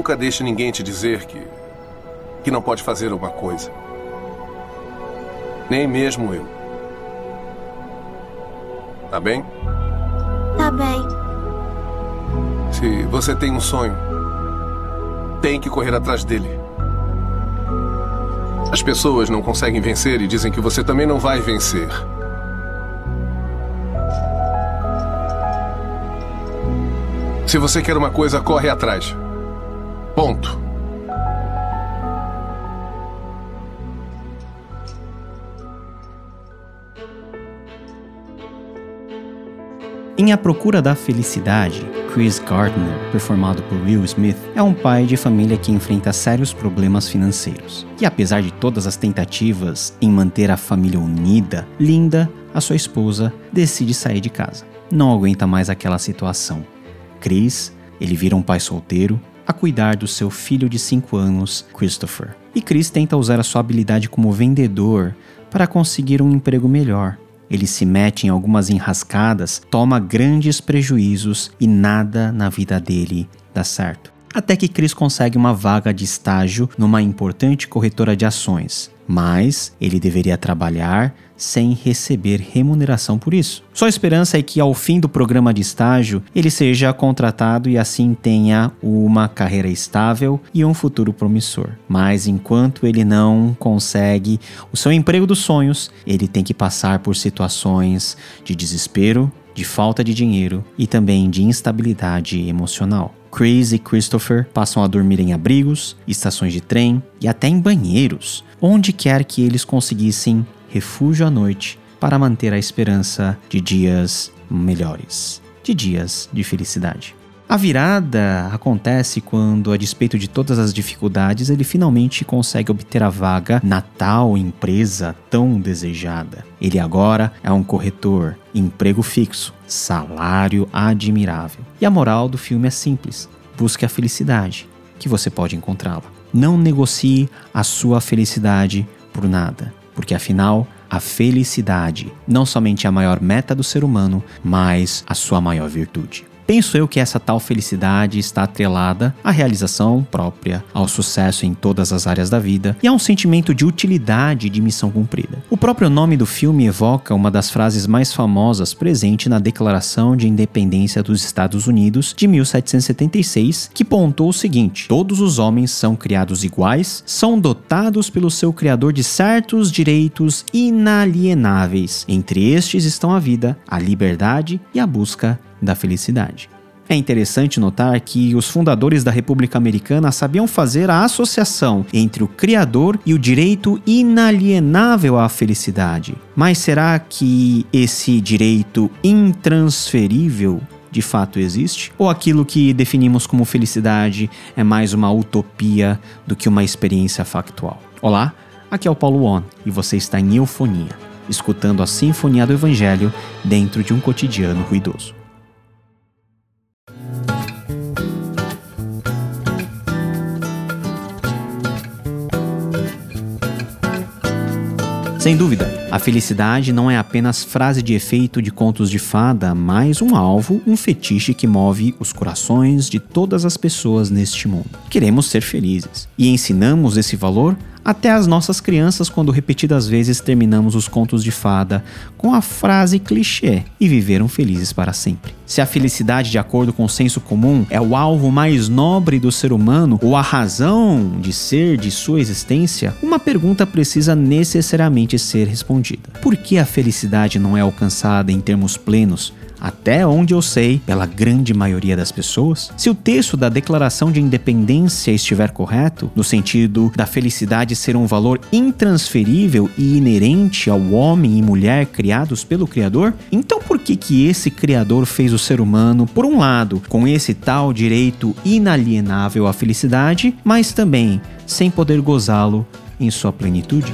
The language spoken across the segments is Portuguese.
Nunca deixe ninguém te dizer que. que não pode fazer uma coisa. Nem mesmo eu. Tá bem? Tá bem. Se você tem um sonho, tem que correr atrás dele. As pessoas não conseguem vencer e dizem que você também não vai vencer. Se você quer uma coisa, corre atrás. Ponto. Em A Procura da Felicidade, Chris Gardner, performado por Will Smith, é um pai de família que enfrenta sérios problemas financeiros. E apesar de todas as tentativas em manter a família unida, Linda, a sua esposa, decide sair de casa. Não aguenta mais aquela situação. Chris, ele vira um pai solteiro, a cuidar do seu filho de 5 anos, Christopher. E Chris tenta usar a sua habilidade como vendedor para conseguir um emprego melhor. Ele se mete em algumas enrascadas, toma grandes prejuízos e nada na vida dele dá certo. Até que Chris consegue uma vaga de estágio numa importante corretora de ações, mas ele deveria trabalhar sem receber remuneração por isso. Sua esperança é que ao fim do programa de estágio ele seja contratado e assim tenha uma carreira estável e um futuro promissor. Mas enquanto ele não consegue o seu emprego dos sonhos, ele tem que passar por situações de desespero, de falta de dinheiro e também de instabilidade emocional. Chris e Christopher passam a dormir em abrigos, estações de trem e até em banheiros, onde quer que eles conseguissem refúgio à noite para manter a esperança de dias melhores, de dias de felicidade. A virada acontece quando, a despeito de todas as dificuldades, ele finalmente consegue obter a vaga na tal empresa tão desejada. Ele agora é um corretor, emprego fixo, salário admirável. E a moral do filme é simples: busque a felicidade, que você pode encontrá-la. Não negocie a sua felicidade por nada, porque afinal, a felicidade não somente é a maior meta do ser humano, mas a sua maior virtude. Penso eu que essa tal felicidade está atrelada à realização própria, ao sucesso em todas as áreas da vida e a um sentimento de utilidade e de missão cumprida. O próprio nome do filme evoca uma das frases mais famosas presente na Declaração de Independência dos Estados Unidos de 1776, que pontou o seguinte: Todos os homens são criados iguais, são dotados pelo seu Criador de certos direitos inalienáveis. Entre estes estão a vida, a liberdade e a busca da felicidade. É interessante notar que os fundadores da República Americana sabiam fazer a associação entre o Criador e o direito inalienável à felicidade. Mas será que esse direito intransferível de fato existe? Ou aquilo que definimos como felicidade é mais uma utopia do que uma experiência factual? Olá, aqui é o Paulo On e você está em Eufonia, escutando a Sinfonia do Evangelho dentro de um cotidiano ruidoso. Sem dúvida, a felicidade não é apenas frase de efeito de contos de fada, mas um alvo, um fetiche que move os corações de todas as pessoas neste mundo. Queremos ser felizes e ensinamos esse valor até as nossas crianças quando repetidas vezes terminamos os contos de fada com a frase clichê e viveram felizes para sempre. Se a felicidade, de acordo com o senso comum, é o alvo mais nobre do ser humano ou a razão de ser de sua existência, uma pergunta precisa necessariamente ser respondida. Por que a felicidade não é alcançada em termos plenos até onde eu sei, pela grande maioria das pessoas, se o texto da Declaração de Independência estiver correto, no sentido da felicidade ser um valor intransferível e inerente ao homem e mulher criados pelo Criador, então por que que esse Criador fez o ser humano, por um lado, com esse tal direito inalienável à felicidade, mas também sem poder gozá-lo em sua plenitude?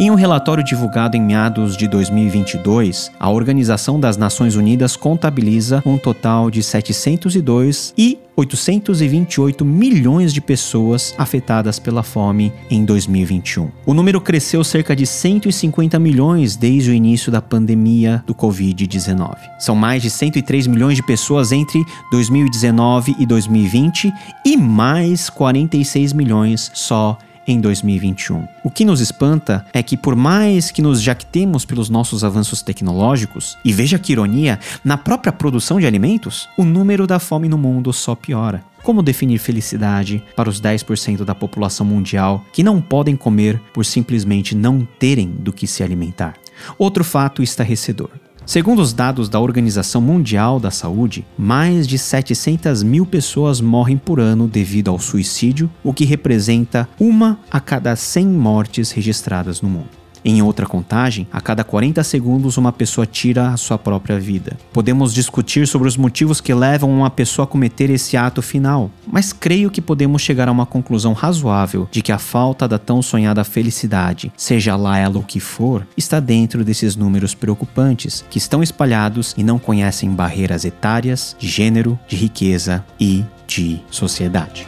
Em um relatório divulgado em meados de 2022, a Organização das Nações Unidas contabiliza um total de 702 e 828 milhões de pessoas afetadas pela fome em 2021. O número cresceu cerca de 150 milhões desde o início da pandemia do Covid-19. São mais de 103 milhões de pessoas entre 2019 e 2020 e mais 46 milhões só em 2021. O que nos espanta é que, por mais que nos jactemos pelos nossos avanços tecnológicos, e veja que ironia, na própria produção de alimentos, o número da fome no mundo só piora. Como definir felicidade para os 10% da população mundial que não podem comer por simplesmente não terem do que se alimentar? Outro fato estarrecedor. Segundo os dados da Organização Mundial da Saúde, mais de 700 mil pessoas morrem por ano devido ao suicídio, o que representa uma a cada 100 mortes registradas no mundo. Em outra contagem, a cada 40 segundos uma pessoa tira a sua própria vida. Podemos discutir sobre os motivos que levam uma pessoa a cometer esse ato final, mas creio que podemos chegar a uma conclusão razoável de que a falta da tão sonhada felicidade, seja lá ela o que for, está dentro desses números preocupantes que estão espalhados e não conhecem barreiras etárias, de gênero, de riqueza e de sociedade.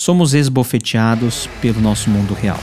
Somos esbofeteados pelo nosso mundo real,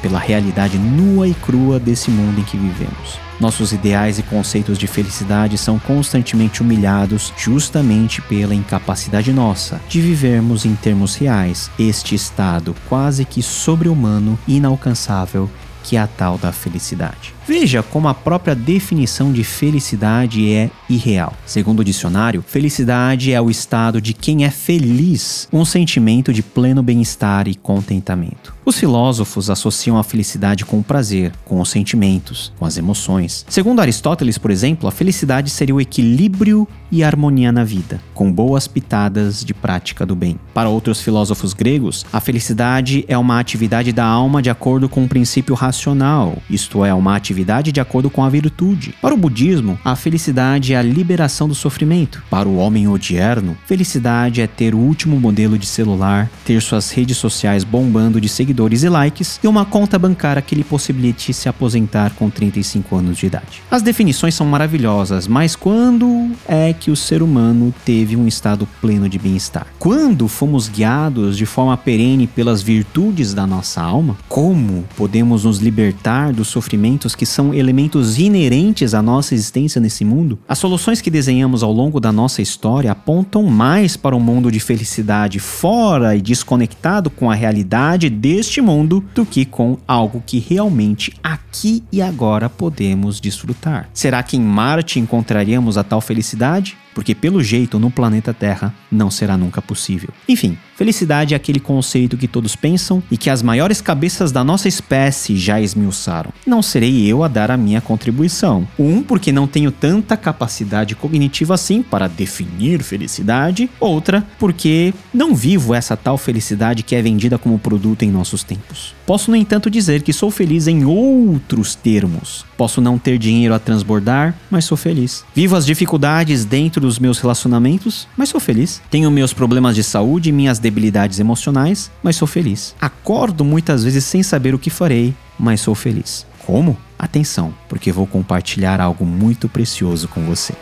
pela realidade nua e crua desse mundo em que vivemos. Nossos ideais e conceitos de felicidade são constantemente humilhados justamente pela incapacidade nossa de vivermos em termos reais este estado quase que sobre-humano inalcançável que é a tal da felicidade. Veja como a própria definição de felicidade é irreal. Segundo o dicionário, felicidade é o estado de quem é feliz, um sentimento de pleno bem-estar e contentamento. Os filósofos associam a felicidade com o prazer, com os sentimentos, com as emoções. Segundo Aristóteles, por exemplo, a felicidade seria o equilíbrio e harmonia na vida, com boas pitadas de prática do bem. Para outros filósofos gregos, a felicidade é uma atividade da alma de acordo com um princípio racional, isto é, uma atividade atividade de acordo com a virtude. Para o budismo, a felicidade é a liberação do sofrimento. Para o homem odierno, felicidade é ter o último modelo de celular, ter suas redes sociais bombando de seguidores e likes e uma conta bancária que lhe possibilite se aposentar com 35 anos de idade. As definições são maravilhosas, mas quando é que o ser humano teve um estado pleno de bem-estar? Quando fomos guiados de forma perene pelas virtudes da nossa alma? Como podemos nos libertar dos sofrimentos que que são elementos inerentes à nossa existência nesse mundo, as soluções que desenhamos ao longo da nossa história apontam mais para um mundo de felicidade fora e desconectado com a realidade deste mundo do que com algo que realmente aqui e agora podemos desfrutar. Será que em Marte encontraríamos a tal felicidade? Porque pelo jeito no planeta Terra não será nunca possível. Enfim, felicidade é aquele conceito que todos pensam e que as maiores cabeças da nossa espécie já esmiuçaram. Não serei eu a dar a minha contribuição. Um, porque não tenho tanta capacidade cognitiva assim para definir felicidade, outra, porque não vivo essa tal felicidade que é vendida como produto em nossos tempos. Posso, no entanto, dizer que sou feliz em outros termos. Posso não ter dinheiro a transbordar, mas sou feliz. Vivo as dificuldades dentro dos meus relacionamentos, mas sou feliz. Tenho meus problemas de saúde e minhas debilidades emocionais, mas sou feliz. Acordo muitas vezes sem saber o que farei, mas sou feliz. Como? Atenção, porque vou compartilhar algo muito precioso com você.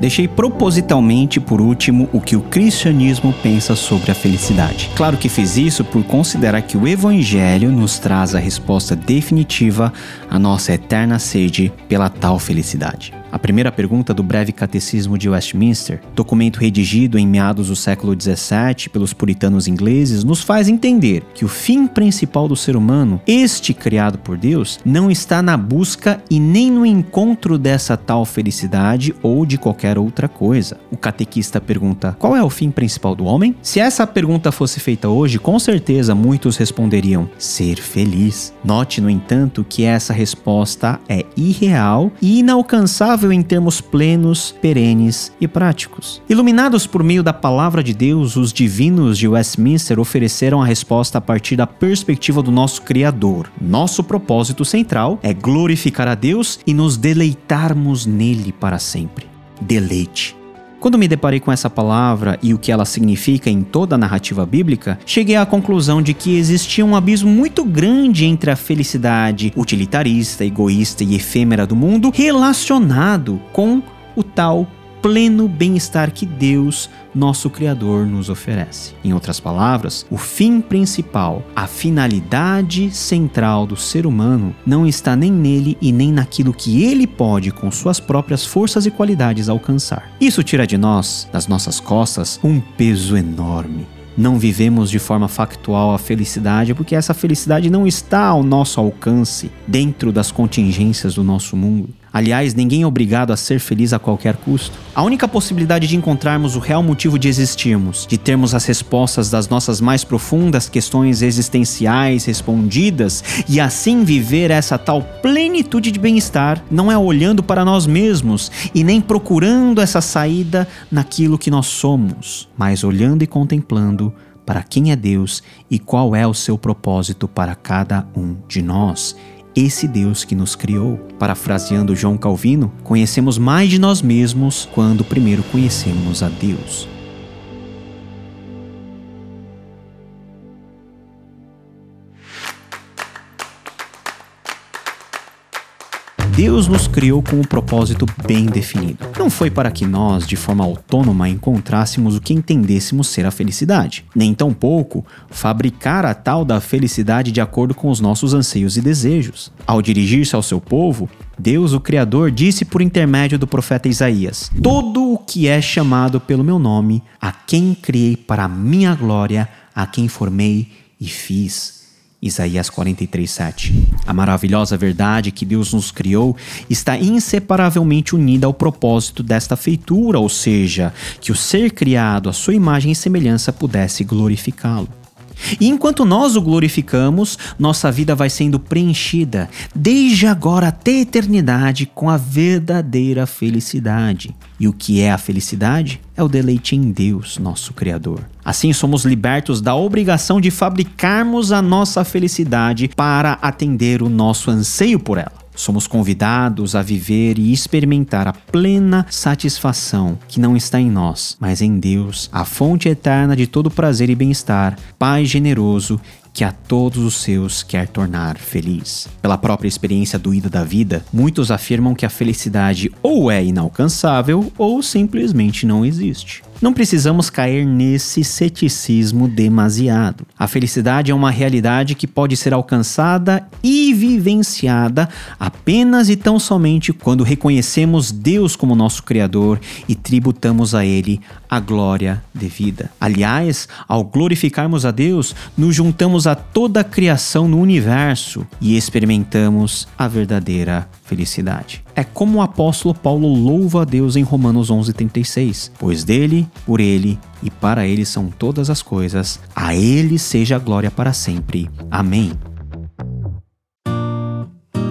Deixei propositalmente por último o que o cristianismo pensa sobre a felicidade. Claro que fiz isso por considerar que o evangelho nos traz a resposta definitiva à nossa eterna sede pela tal felicidade. A primeira pergunta do Breve Catecismo de Westminster, documento redigido em meados do século XVII pelos puritanos ingleses, nos faz entender que o fim principal do ser humano, este criado por Deus, não está na busca e nem no encontro dessa tal felicidade ou de qualquer outra coisa. O catequista pergunta: qual é o fim principal do homem? Se essa pergunta fosse feita hoje, com certeza muitos responderiam: ser feliz. Note, no entanto, que essa resposta é irreal e inalcançável em termos plenos, perenes e práticos. Iluminados por meio da palavra de Deus, os divinos de Westminster ofereceram a resposta a partir da perspectiva do nosso Criador. Nosso propósito central é glorificar a Deus e nos deleitarmos nele para sempre. Deleite. Quando me deparei com essa palavra e o que ela significa em toda a narrativa bíblica, cheguei à conclusão de que existia um abismo muito grande entre a felicidade utilitarista, egoísta e efêmera do mundo relacionado com o tal pleno bem-estar que Deus, nosso Criador, nos oferece. Em outras palavras, o fim principal, a finalidade central do ser humano, não está nem nele e nem naquilo que ele pode, com suas próprias forças e qualidades, alcançar. Isso tira de nós, das nossas costas, um peso enorme não vivemos de forma factual a felicidade porque essa felicidade não está ao nosso alcance dentro das contingências do nosso mundo. Aliás, ninguém é obrigado a ser feliz a qualquer custo. A única possibilidade de encontrarmos o real motivo de existirmos, de termos as respostas das nossas mais profundas questões existenciais respondidas e assim viver essa tal plenitude de bem-estar, não é olhando para nós mesmos e nem procurando essa saída naquilo que nós somos, mas olhando e contemplando para quem é Deus e qual é o seu propósito para cada um de nós esse Deus que nos criou. Parafraseando João Calvino, conhecemos mais de nós mesmos quando primeiro conhecemos a Deus. Deus nos criou com um propósito bem definido. Não foi para que nós, de forma autônoma, encontrássemos o que entendêssemos ser a felicidade, nem tampouco fabricar a tal da felicidade de acordo com os nossos anseios e desejos. Ao dirigir-se ao seu povo, Deus, o Criador, disse por intermédio do profeta Isaías: Todo o que é chamado pelo meu nome, a quem criei para a minha glória, a quem formei e fiz. Isaías 43, 7. A maravilhosa verdade que Deus nos criou está inseparavelmente unida ao propósito desta feitura, ou seja, que o ser criado à sua imagem e semelhança pudesse glorificá-lo. E enquanto nós o glorificamos, nossa vida vai sendo preenchida, desde agora até a eternidade, com a verdadeira felicidade. E o que é a felicidade? É o deleite em Deus, nosso Criador. Assim somos libertos da obrigação de fabricarmos a nossa felicidade para atender o nosso anseio por ela. Somos convidados a viver e experimentar a plena satisfação que não está em nós, mas em Deus, a fonte eterna de todo prazer e bem-estar, Pai generoso que a todos os seus quer tornar feliz. Pela própria experiência doída da vida, muitos afirmam que a felicidade ou é inalcançável ou simplesmente não existe. Não precisamos cair nesse ceticismo demasiado. A felicidade é uma realidade que pode ser alcançada e vivenciada apenas e tão somente quando reconhecemos Deus como nosso Criador e tributamos a Ele a glória devida. Aliás, ao glorificarmos a Deus, nos juntamos a toda a criação no universo e experimentamos a verdadeira felicidade. É como o apóstolo Paulo louva a Deus em Romanos 11:36, pois dele, por ele e para ele são todas as coisas. A ele seja a glória para sempre. Amém.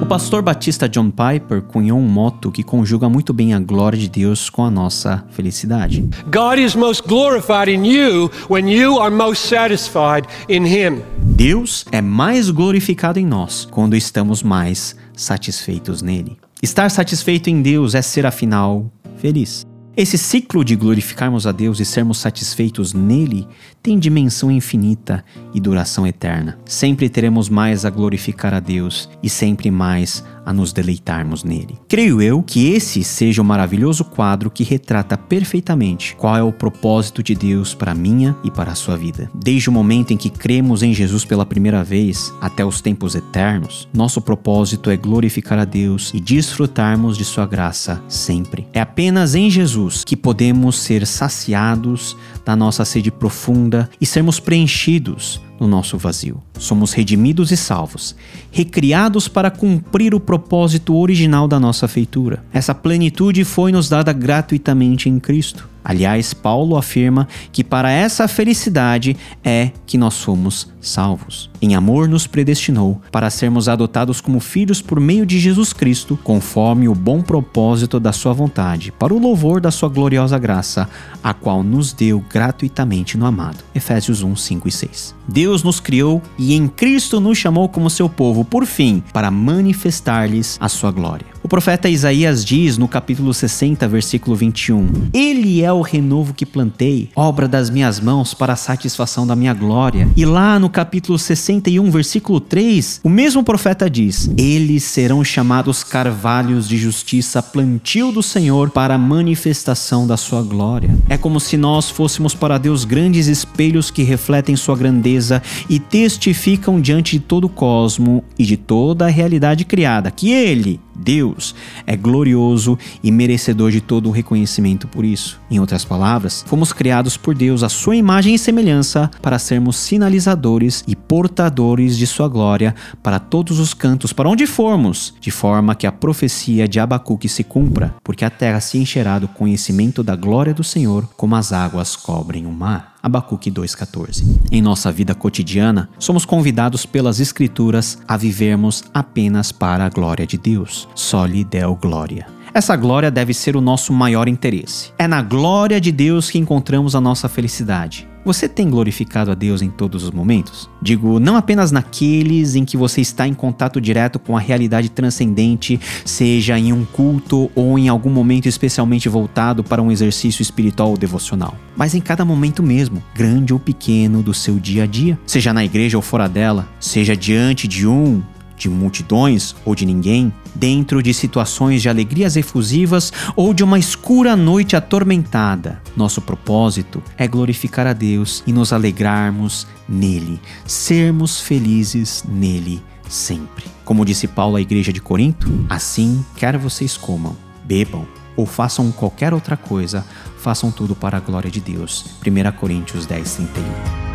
O pastor batista John Piper cunhou um moto que conjuga muito bem a glória de Deus com a nossa felicidade. God is most glorified in you when you are most satisfied in him. Deus é mais glorificado em nós quando estamos mais satisfeitos nele. Estar satisfeito em Deus é ser afinal feliz. Esse ciclo de glorificarmos a Deus e sermos satisfeitos nele tem dimensão infinita e duração eterna. Sempre teremos mais a glorificar a Deus e sempre mais a nos deleitarmos nele. Creio eu que esse seja o maravilhoso quadro que retrata perfeitamente qual é o propósito de Deus para a minha e para a sua vida. Desde o momento em que cremos em Jesus pela primeira vez até os tempos eternos, nosso propósito é glorificar a Deus e desfrutarmos de sua graça sempre. É apenas em Jesus que podemos ser saciados da nossa sede profunda e sermos preenchidos no nosso vazio. Somos redimidos e salvos, recriados para cumprir o propósito original da nossa feitura. Essa plenitude foi nos dada gratuitamente em Cristo. Aliás, Paulo afirma que para essa felicidade é que nós somos salvos. Em amor nos predestinou para sermos adotados como filhos por meio de Jesus Cristo, conforme o bom propósito da Sua vontade, para o louvor da Sua gloriosa graça, a qual nos deu gratuitamente no amado. Efésios 1, 5 e 6. Deus nos criou e em Cristo nos chamou como seu povo, por fim, para manifestar-lhes a sua glória. O profeta Isaías diz no capítulo 60, versículo 21: Ele é o renovo que plantei, obra das minhas mãos para a satisfação da minha glória. E lá no capítulo 61, versículo 3, o mesmo profeta diz: Eles serão chamados carvalhos de justiça, plantio do Senhor para a manifestação da sua glória. É como se nós fôssemos para Deus grandes espelhos que refletem sua grandeza e testificam diante de todo o cosmo e de toda a realidade criada que Ele, Deus é glorioso e merecedor de todo o reconhecimento por isso. Em outras palavras, fomos criados por Deus à sua imagem e semelhança para sermos sinalizadores e portadores de sua glória para todos os cantos, para onde formos, de forma que a profecia de Abacuque se cumpra, porque a terra se encherá do conhecimento da glória do Senhor, como as águas cobrem o mar. Abacuque 2,14. Em nossa vida cotidiana, somos convidados pelas Escrituras a vivermos apenas para a glória de Deus. Só lhe deu glória. Essa glória deve ser o nosso maior interesse. É na glória de Deus que encontramos a nossa felicidade. Você tem glorificado a Deus em todos os momentos? Digo, não apenas naqueles em que você está em contato direto com a realidade transcendente, seja em um culto ou em algum momento especialmente voltado para um exercício espiritual ou devocional, mas em cada momento mesmo, grande ou pequeno, do seu dia a dia, seja na igreja ou fora dela, seja diante de um de multidões ou de ninguém, dentro de situações de alegrias efusivas ou de uma escura noite atormentada. Nosso propósito é glorificar a Deus e nos alegrarmos nele, sermos felizes nele sempre. Como disse Paulo à igreja de Corinto, assim quer vocês comam, bebam ou façam qualquer outra coisa, façam tudo para a glória de Deus. 1 Coríntios 10, 31.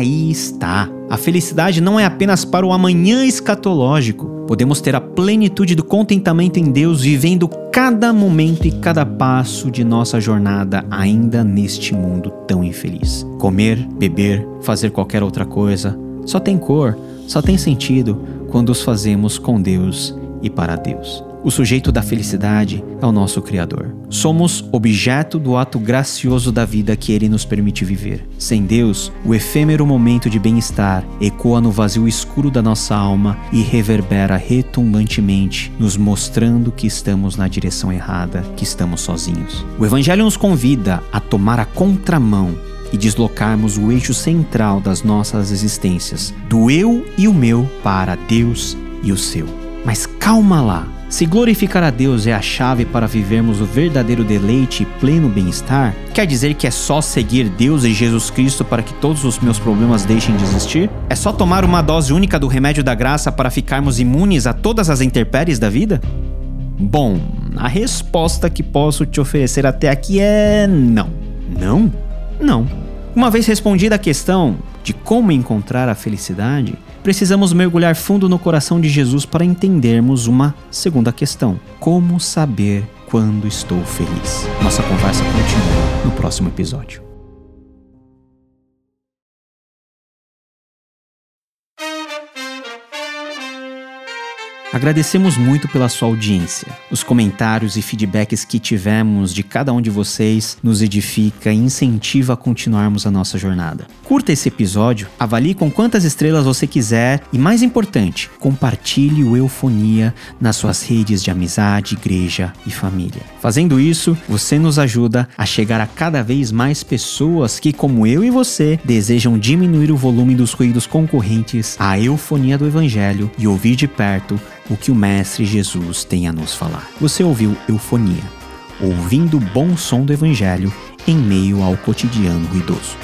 Aí está. A felicidade não é apenas para o amanhã escatológico. Podemos ter a plenitude do contentamento em Deus vivendo cada momento e cada passo de nossa jornada ainda neste mundo tão infeliz. Comer, beber, fazer qualquer outra coisa só tem cor, só tem sentido quando os fazemos com Deus e para Deus. O sujeito da felicidade é o nosso Criador. Somos objeto do ato gracioso da vida que Ele nos permite viver. Sem Deus, o efêmero momento de bem-estar ecoa no vazio escuro da nossa alma e reverbera retumbantemente, nos mostrando que estamos na direção errada, que estamos sozinhos. O Evangelho nos convida a tomar a contramão e deslocarmos o eixo central das nossas existências, do eu e o meu para Deus e o seu. Mas calma lá! Se glorificar a Deus é a chave para vivermos o verdadeiro deleite e pleno bem-estar, quer dizer que é só seguir Deus e Jesus Cristo para que todos os meus problemas deixem de existir? É só tomar uma dose única do remédio da graça para ficarmos imunes a todas as intempéries da vida? Bom, a resposta que posso te oferecer até aqui é não. Não? Não. Uma vez respondida a questão de como encontrar a felicidade, precisamos mergulhar fundo no coração de Jesus para entendermos uma segunda questão: como saber quando estou feliz? Nossa conversa continua no próximo episódio. Agradecemos muito pela sua audiência. Os comentários e feedbacks que tivemos de cada um de vocês nos edifica e incentiva a continuarmos a nossa jornada. Curta esse episódio, avalie com quantas estrelas você quiser e, mais importante, compartilhe o Eufonia nas suas redes de amizade, igreja e família. Fazendo isso, você nos ajuda a chegar a cada vez mais pessoas que, como eu e você, desejam diminuir o volume dos ruídos concorrentes à eufonia do Evangelho e ouvir de perto o que o Mestre Jesus tem a nos falar. Você ouviu Eufonia, ouvindo o bom som do Evangelho em meio ao cotidiano ruidoso.